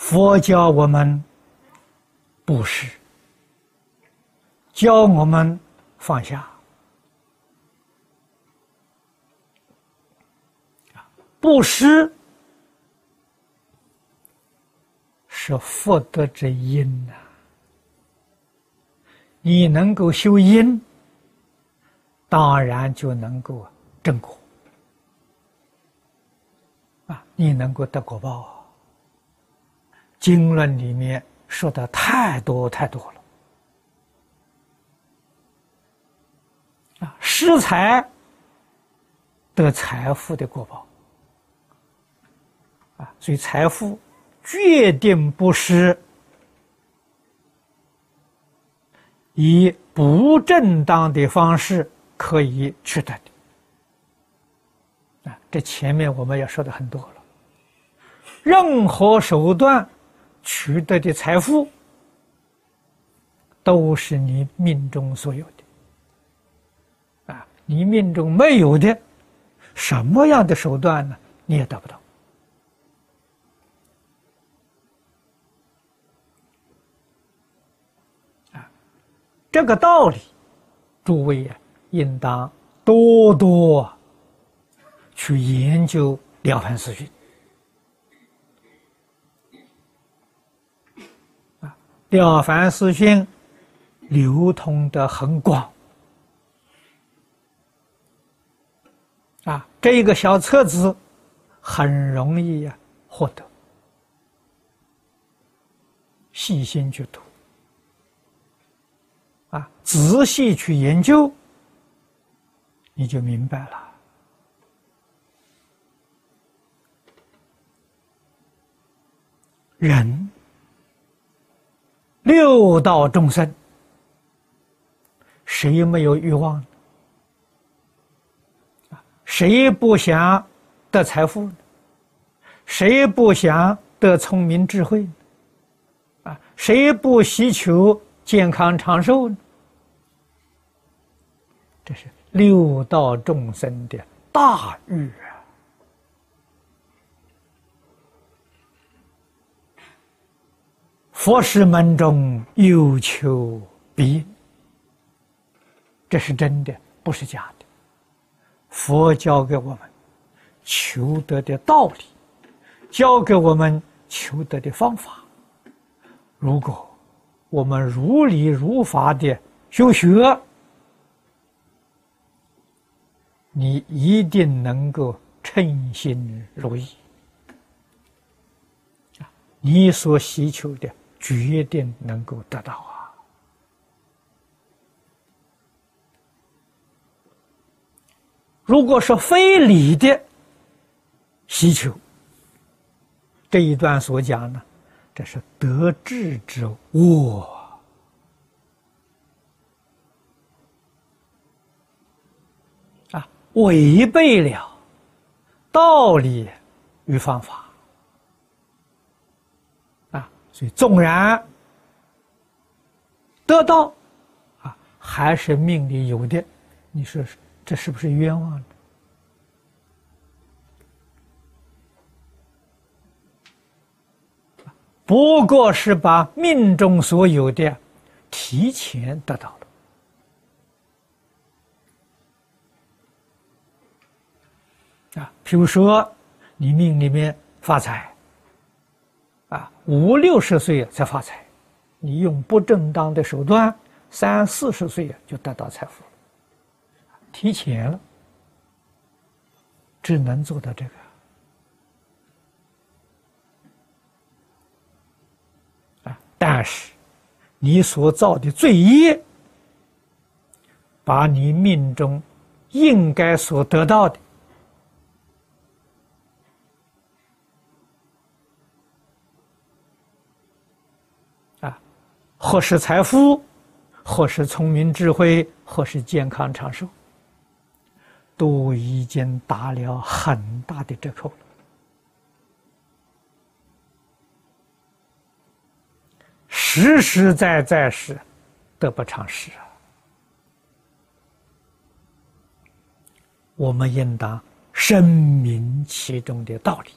佛教我们布施，教我们放下。布施是福德之因呐，你能够修因，当然就能够正果啊，你能够得果报。经论里面说的太多太多了啊，施财得财富的果报。啊，所以财富决定不是以不正当的方式可以取得的。啊，这前面我们也说的很多了。任何手段取得的财富，都是你命中所有的。啊，你命中没有的，什么样的手段呢？你也得不到。啊这个道理，诸位呀，应当多多去研究《了凡四训》了凡四训》流通的很广啊，这一个小册子很容易呀获得，细心去读。啊，仔细去研究，你就明白了。人六道众生，谁没有欲望？啊，谁不想得财富？谁不想得聪明智慧？啊，谁不希求？健康长寿，这是六道众生的大欲佛师门中有求必应，这是真的，不是假的。佛教给我们求得的道理，教给我们求得的方法，如果。我们如理如法的修学，你一定能够称心如意你所希求的决定能够得到啊！如果是非理的需求，这一段所讲呢？这是得智之物啊，违背了道理与方法，所以纵然得到啊，还是命里有的，你说这是不是冤枉？不过是把命中所有的提前得到了啊，比如说你命里面发财啊，五六十岁才发财，你用不正当的手段，三四十岁就得到财富了，提前了，只能做到这个。但是，你所造的罪业，把你命中应该所得到的啊，或是财富，或是聪明智慧，或是健康长寿，都已经打了很大的折扣了。实实在在是得不偿失啊！我们应当深明其中的道理。